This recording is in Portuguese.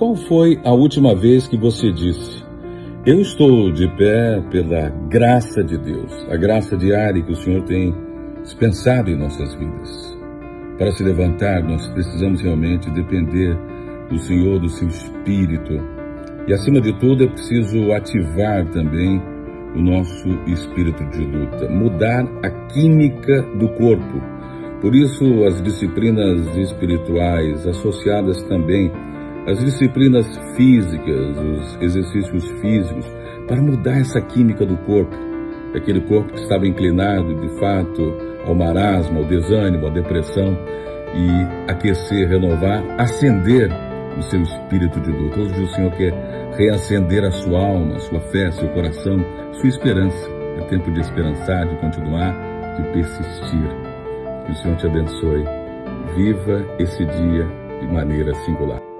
qual foi a última vez que você disse: Eu estou de pé pela graça de Deus, a graça diária que o Senhor tem dispensado em nossas vidas? Para se levantar, nós precisamos realmente depender do Senhor, do seu Espírito. E acima de tudo, é preciso ativar também o nosso espírito de luta, mudar a química do corpo. Por isso, as disciplinas espirituais associadas também às disciplinas físicas, os exercícios físicos, para mudar essa química do corpo. Aquele corpo que estava inclinado, de fato, ao marasmo, ao desânimo, à depressão, e aquecer, renovar, acender o seu espírito de luta. Hoje o Senhor quer reacender a sua alma, a sua fé, seu coração, sua esperança. É tempo de esperançar, de continuar, de persistir. Que o Senhor te abençoe. Viva esse dia de maneira singular.